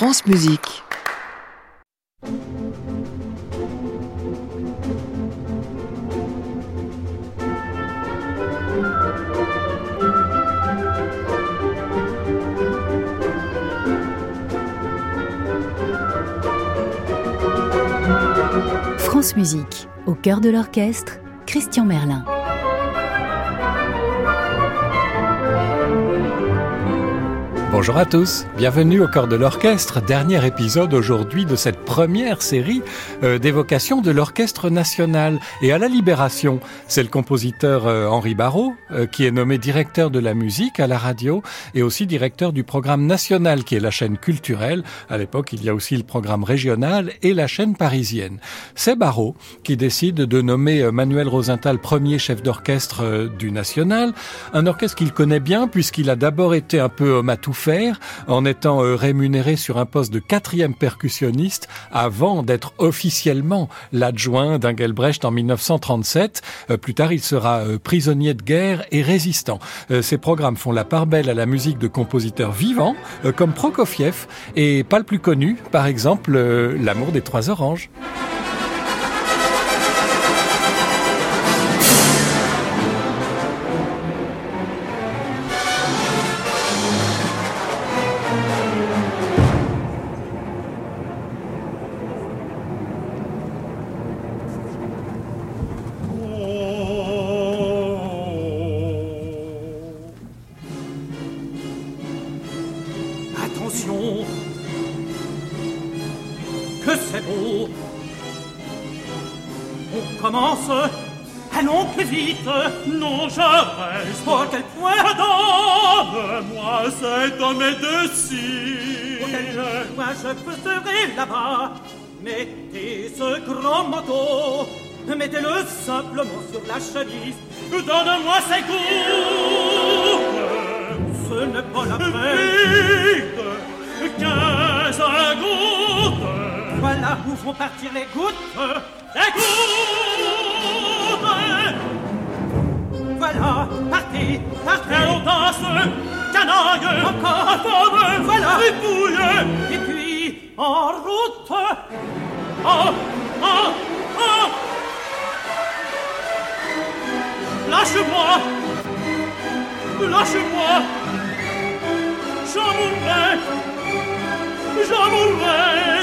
France Musique. France Musique, au cœur de l'orchestre, Christian Merlin. Bonjour à tous, bienvenue au corps de l'orchestre, dernier épisode aujourd'hui de cette première série euh, d'évocation de l'orchestre national. Et à la Libération, c'est le compositeur euh, Henri Barrault euh, qui est nommé directeur de la musique à la radio et aussi directeur du programme national qui est la chaîne culturelle. À l'époque, il y a aussi le programme régional et la chaîne parisienne. C'est Barrault qui décide de nommer Manuel Rosenthal premier chef d'orchestre du national, un orchestre qu'il connaît bien puisqu'il a d'abord été un peu matou en étant euh, rémunéré sur un poste de quatrième percussionniste avant d'être officiellement l'adjoint d'Engelbrecht en 1937. Euh, plus tard, il sera euh, prisonnier de guerre et résistant. Ces programmes font la part belle à la musique de compositeurs vivants comme Prokofiev et pas le plus connu, par exemple, L'amour des trois oranges. Je peux serai là-bas. Mettez ce grand manteau, mettez-le simplement sur la chemise. Donne-moi ces gouttes, ce n'est pas la peine. Vite, quinze gouttes. Voilà où vont partir les gouttes? Les gouttes. Voilà, partez. Et on danse, canaille, encore, voilà, et puis en route. Ah Ah Ah. Lâche-moi. Lâche-moi. J'en mourrai. J'en mourrai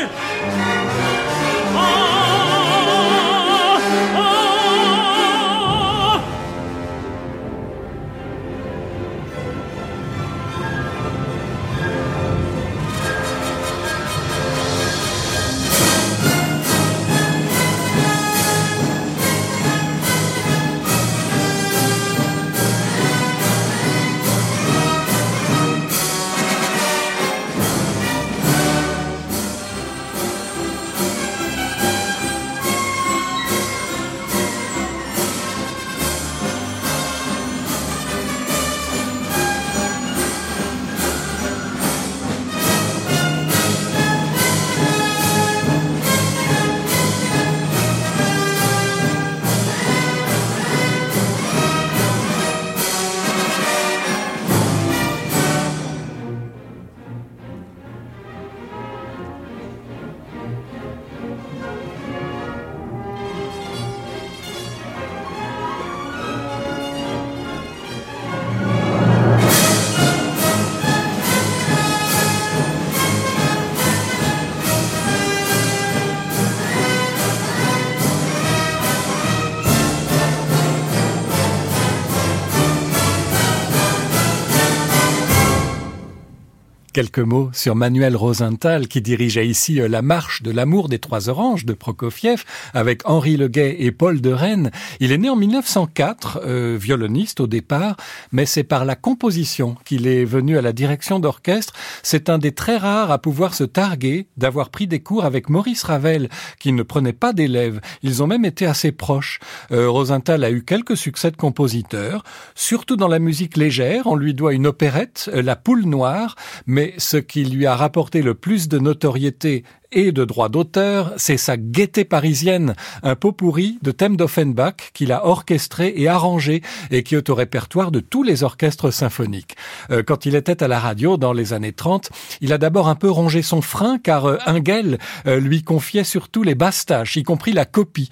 Quelques mots sur Manuel Rosenthal qui dirigeait ici euh, la marche de l'amour des trois oranges de Prokofiev avec Henri Leguet et Paul de Rennes. Il est né en 1904, euh, violoniste au départ, mais c'est par la composition qu'il est venu à la direction d'orchestre. C'est un des très rares à pouvoir se targuer d'avoir pris des cours avec Maurice Ravel qui ne prenait pas d'élèves. Ils ont même été assez proches. Euh, Rosenthal a eu quelques succès de compositeur, surtout dans la musique légère. On lui doit une opérette, La Poule Noire, mais ce qui lui a rapporté le plus de notoriété et de droit d'auteur, c'est sa gaieté parisienne, un pot pourri de thèmes d'Offenbach qu'il a orchestré et arrangé et qui est au répertoire de tous les orchestres symphoniques. Euh, quand il était à la radio dans les années 30, il a d'abord un peu rongé son frein car euh, Engel euh, lui confiait surtout les basses y compris la copie.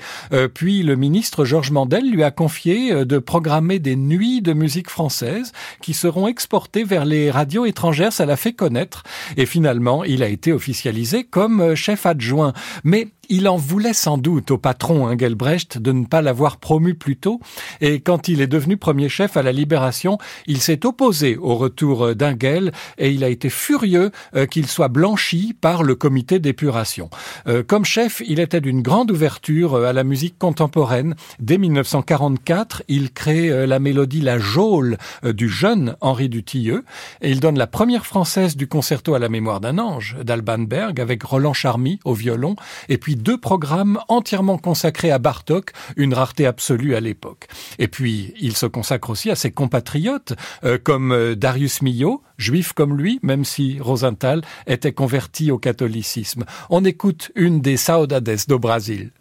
puis le ministre Georges Mandel lui a confié de programmer des nuits de musique française qui seront exportées vers les radios étrangères. Ça l'a fait connaître et finalement il a été officialisé comme chef adjoint. Mais il en voulait sans doute au patron Engelbrecht de ne pas l'avoir promu plus tôt, et quand il est devenu premier chef à la Libération, il s'est opposé au retour d'Engel et il a été furieux euh, qu'il soit blanchi par le comité d'épuration. Euh, comme chef, il était d'une grande ouverture euh, à la musique contemporaine. Dès 1944, il crée la mélodie La Jôle du jeune Henri Dutilleux et il donne la première française du concerto à la mémoire d'un ange d'Alban Berg avec Roland Charmy au violon et puis deux programmes entièrement consacrés à Bartok, une rareté absolue à l'époque. Et puis, il se consacre aussi à ses compatriotes, euh, comme euh, Darius Milhaud, juif comme lui, même si Rosenthal était converti au catholicisme. On écoute une des saudades do Brasil.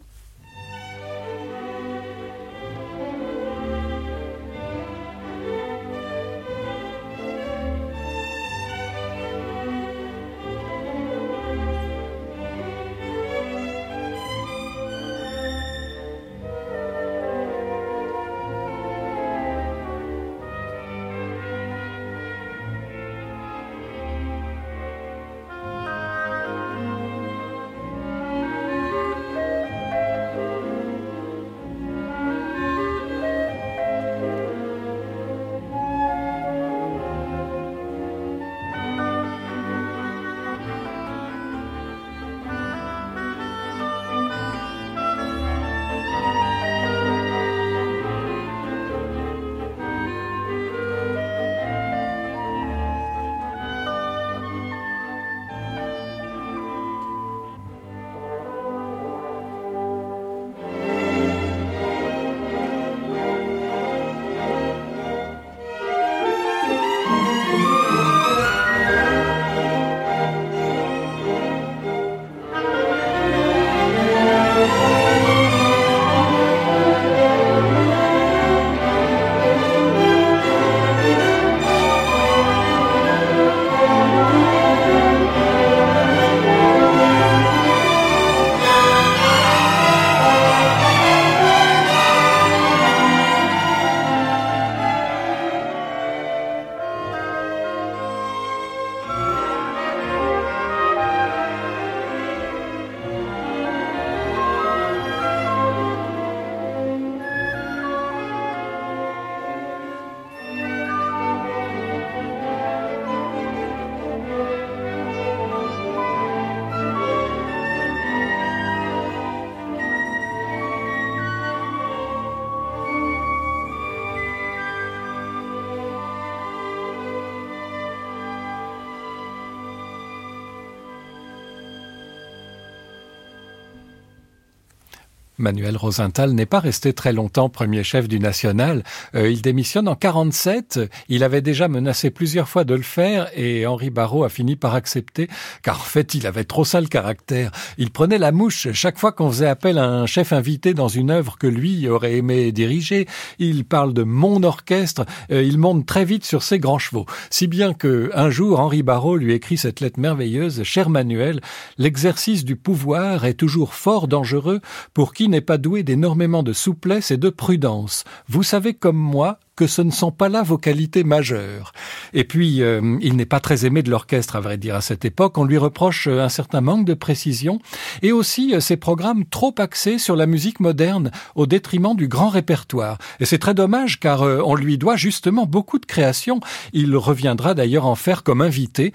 Manuel Rosenthal n'est pas resté très longtemps premier chef du National. Euh, il démissionne en 47. Il avait déjà menacé plusieurs fois de le faire et Henri Barrault a fini par accepter car en fait il avait trop sale caractère. Il prenait la mouche chaque fois qu'on faisait appel à un chef invité dans une œuvre que lui aurait aimé diriger. Il parle de mon orchestre. Euh, il monte très vite sur ses grands chevaux. Si bien que un jour Henri Barrault lui écrit cette lettre merveilleuse. Cher Manuel, l'exercice du pouvoir est toujours fort dangereux pour qui n'est pas doué d'énormément de souplesse et de prudence. Vous savez comme moi que ce ne sont pas là vos qualités majeures. Et puis, euh, il n'est pas très aimé de l'orchestre, à vrai dire, à cette époque. On lui reproche euh, un certain manque de précision et aussi euh, ses programmes trop axés sur la musique moderne au détriment du grand répertoire. Et c'est très dommage car on lui doit justement beaucoup de créations. Il reviendra d'ailleurs en faire comme invité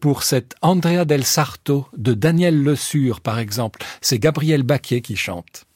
pour cette Andrea del Sarto de Daniel Le Sur, par exemple. C'est Gabriel Baquier qui chante.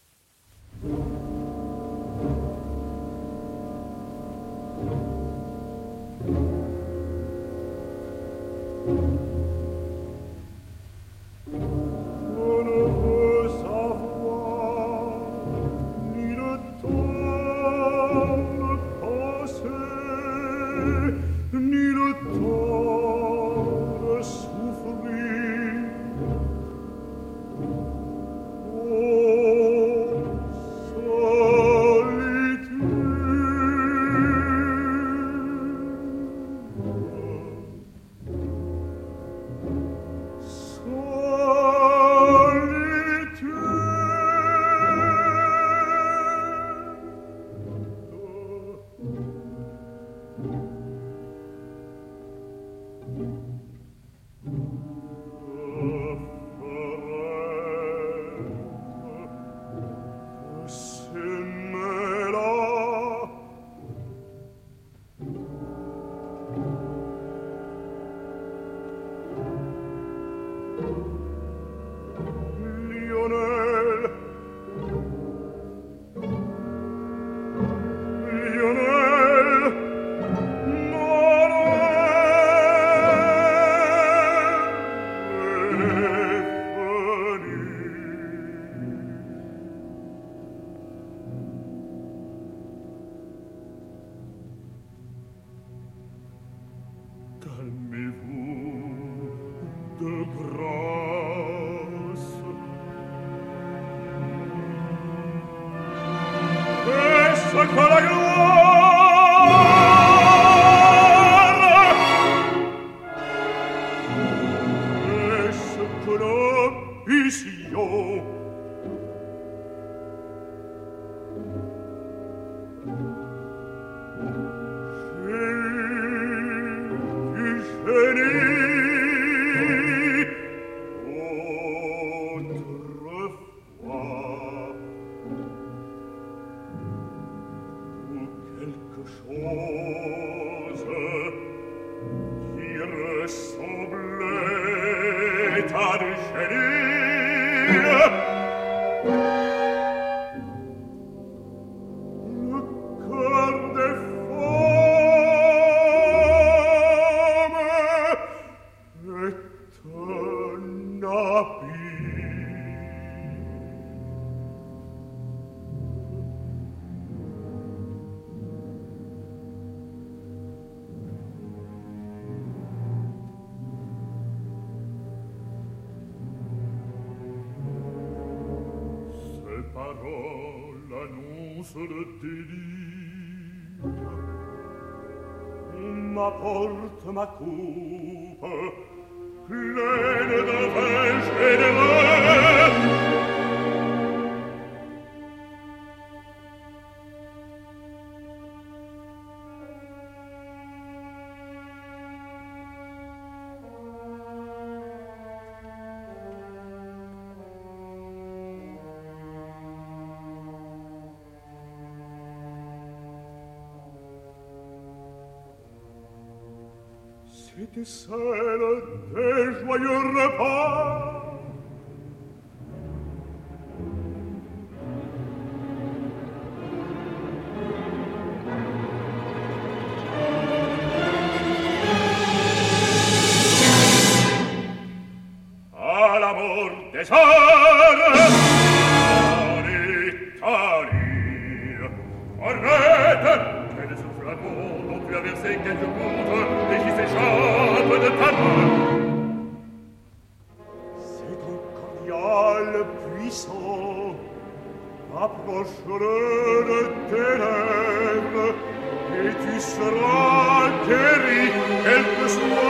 ma cupe, plene de vespe de scènes des joyeux repas. À l'amour des arts, en Italie, arrête, quel souffle amour dont tu as versé quelques mots et tu seras guéri, elle soit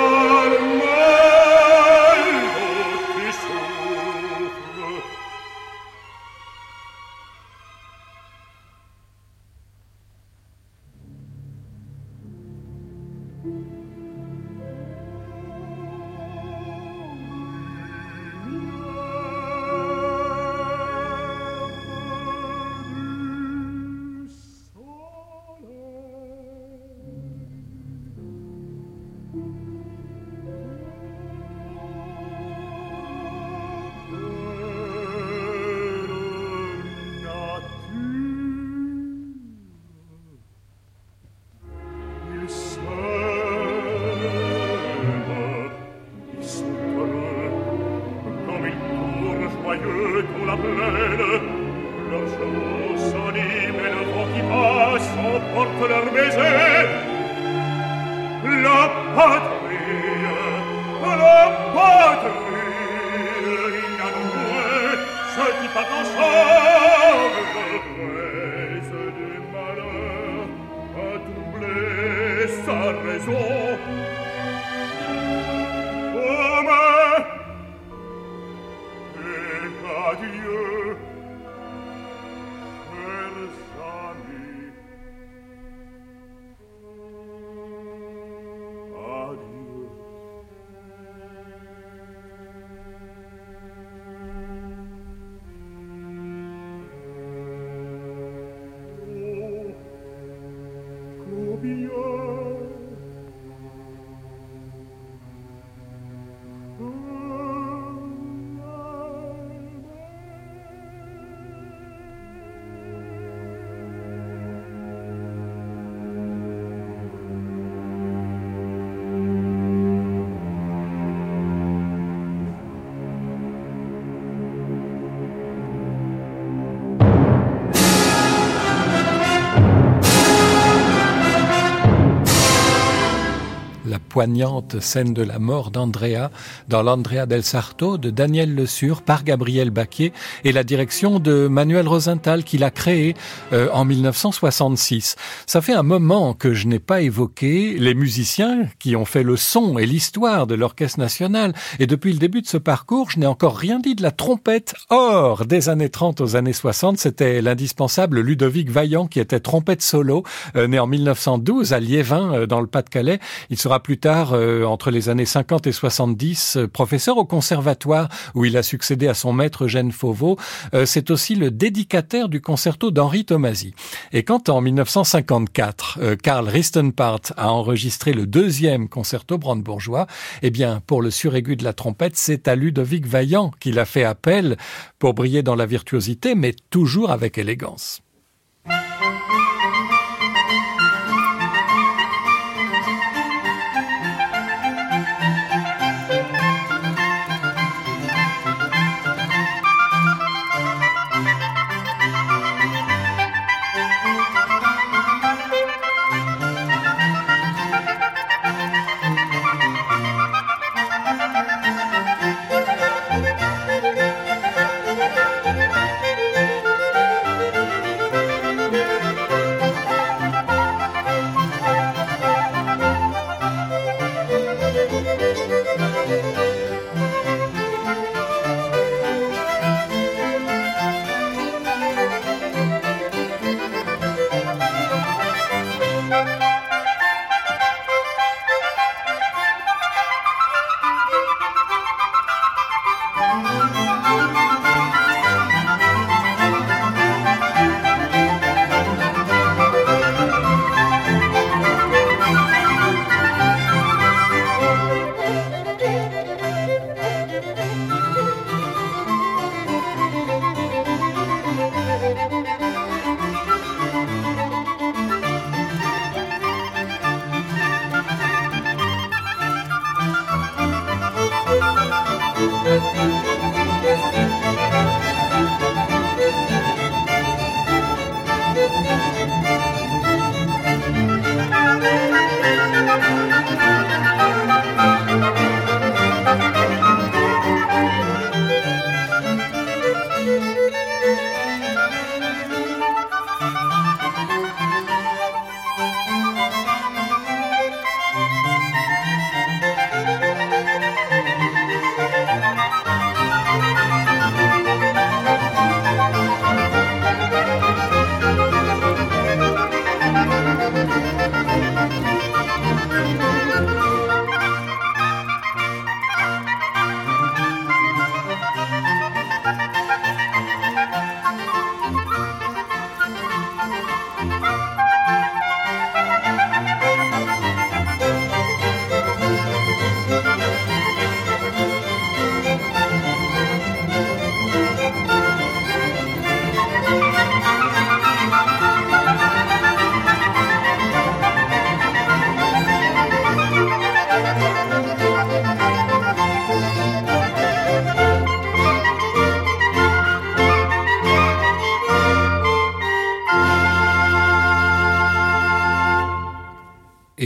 poignante scène de la mort d'Andrea dans l'Andrea del Sarto de Daniel Le Sur par Gabriel Baquier et la direction de Manuel Rosenthal qui l'a créé euh, en 1966. Ça fait un moment que je n'ai pas évoqué les musiciens qui ont fait le son et l'histoire de l'Orchestre national et depuis le début de ce parcours, je n'ai encore rien dit de la trompette. Or, des années 30 aux années 60, c'était l'indispensable Ludovic Vaillant qui était trompette solo, euh, né en 1912 à Liévin euh, dans le Pas-de-Calais. Il sera plus euh, entre les années 50 et 70, professeur au conservatoire où il a succédé à son maître Jeanne Fauveau. C'est aussi le dédicataire du concerto d'Henri Tomasi. Et quand en 1954, Karl Ristenpart a enregistré le deuxième concerto brandebourgeois, eh bien, pour le suraigu de la trompette, c'est à Ludovic Vaillant qu'il a fait appel pour briller dans la virtuosité, mais toujours avec élégance.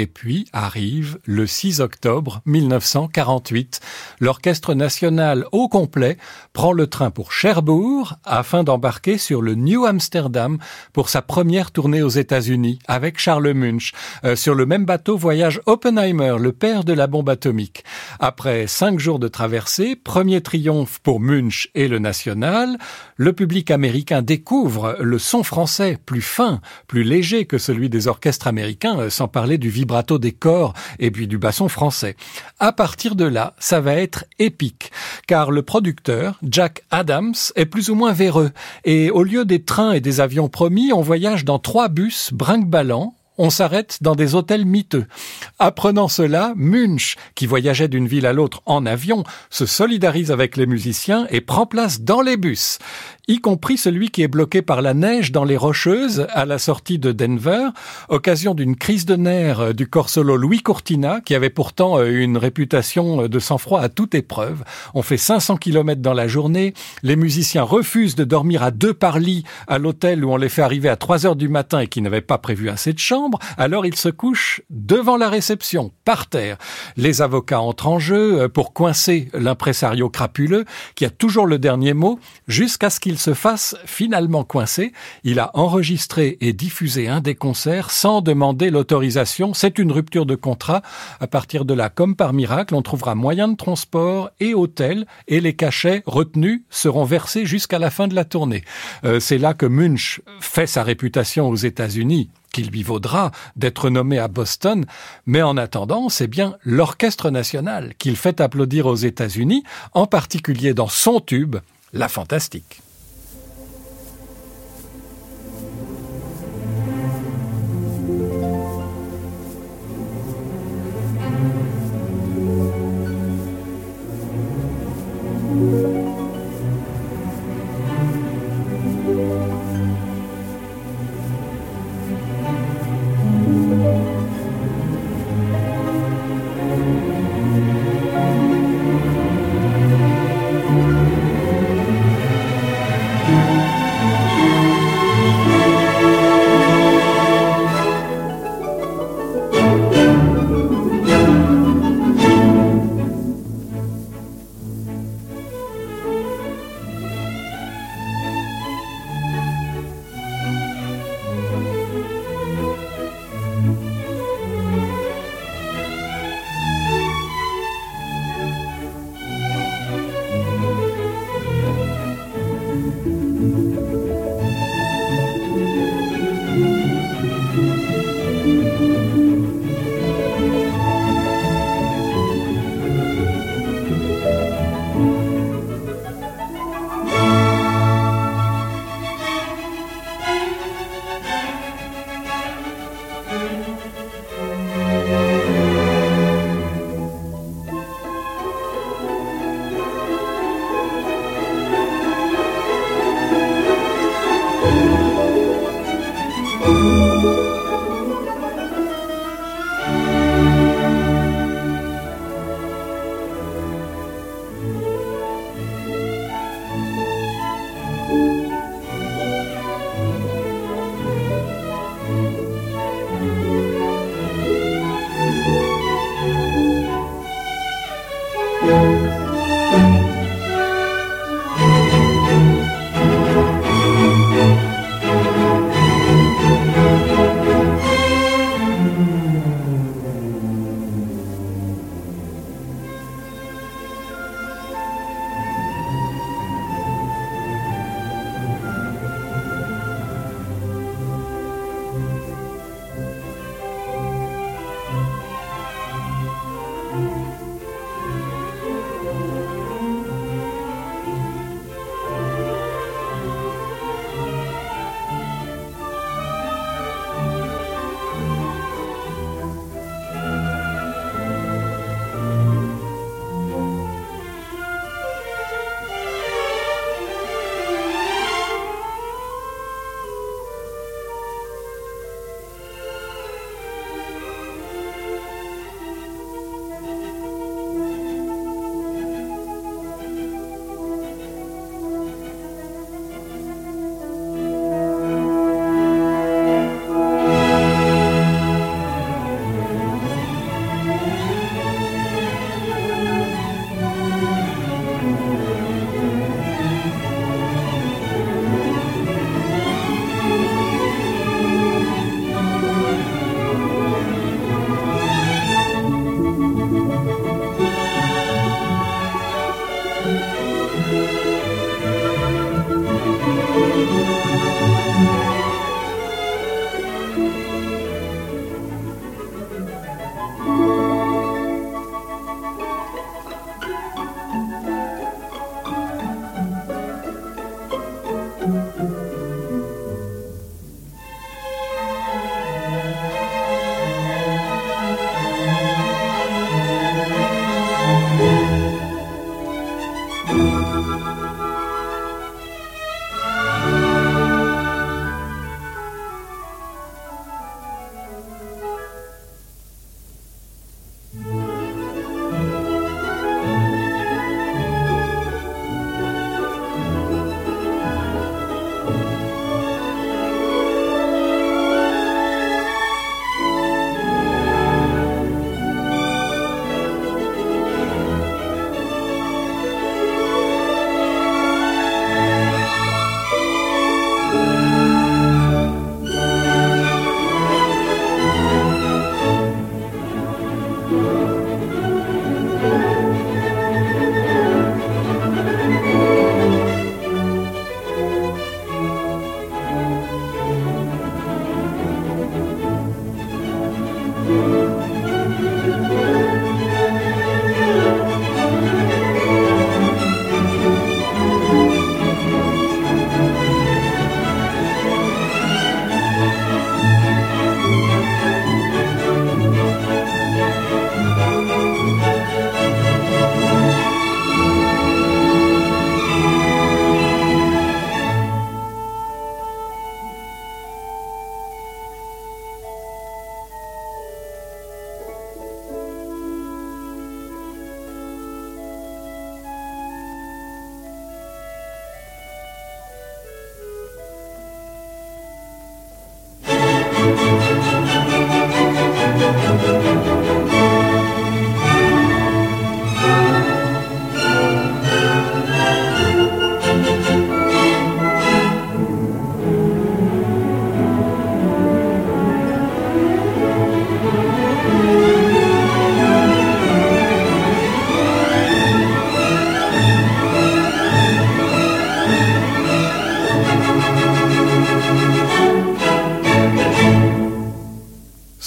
Et puis arrive le 6 octobre 1948. L'Orchestre national au complet prend le train pour Cherbourg afin d'embarquer sur le New Amsterdam pour sa première tournée aux États-Unis avec Charles Munch. Euh, sur le même bateau voyage Oppenheimer, le père de la bombe atomique. Après cinq jours de traversée, premier triomphe pour Munch et le national, le public américain découvre le son français plus fin, plus léger que celui des orchestres américains, euh, sans parler du vibrato des corps et puis du basson français. À partir de là, ça va être épique, car le producteur, Jack Adams, est plus ou moins véreux, et au lieu des trains et des avions promis, on voyage dans trois bus brinque-ballants on s'arrête dans des hôtels miteux. Apprenant cela, Munch, qui voyageait d'une ville à l'autre en avion, se solidarise avec les musiciens et prend place dans les bus y compris celui qui est bloqué par la neige dans les Rocheuses à la sortie de Denver, occasion d'une crise de nerfs du corps solo Louis Cortina, qui avait pourtant euh, une réputation de sang-froid à toute épreuve. On fait 500 km dans la journée, les musiciens refusent de dormir à deux par lit à l'hôtel où on les fait arriver à 3 heures du matin et qui n'avaient pas prévu assez de chambres, alors il se couche devant la réception, par terre. Les avocats entrent en jeu euh, pour coincer l'impresario crapuleux, qui a toujours le dernier mot, jusqu'à ce qu'il se fasse finalement coincer. Il a enregistré et diffusé un des concerts sans demander l'autorisation. C'est une rupture de contrat. À partir de là, comme par miracle, on trouvera moyen de transport et hôtel, et les cachets retenus seront versés jusqu'à la fin de la tournée. Euh, c'est là que Munch fait sa réputation aux États-Unis qu'il lui vaudra d'être nommé à Boston, mais en attendant, c'est bien l'Orchestre national qu'il fait applaudir aux États-Unis, en particulier dans son tube, La Fantastique.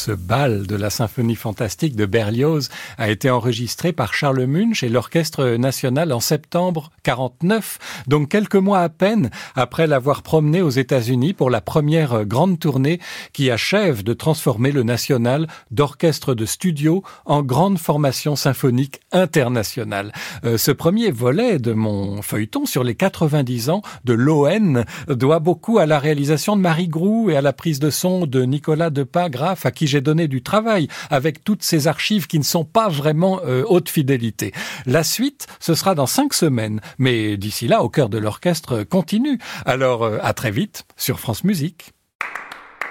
Ce bal de la symphonie fantastique de Berlioz a été enregistré par Charles Munch et l'Orchestre national en septembre 49, donc quelques mois à peine après l'avoir promené aux États-Unis pour la première grande tournée qui achève de transformer le national d'orchestre de studio en grande formation symphonique internationale. Euh, ce premier volet de mon feuilleton sur les 90 ans de l'ON doit beaucoup à la réalisation de Marie Grou et à la prise de son de Nicolas Depas Graff à qui j'ai donné du travail avec toutes ces archives qui ne sont pas vraiment euh, haute fidélité. La suite, ce sera dans cinq semaines, mais d'ici là, au cœur de l'orchestre continue. Alors, euh, à très vite sur France Musique.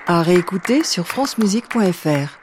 À réécouter sur francemusique.fr.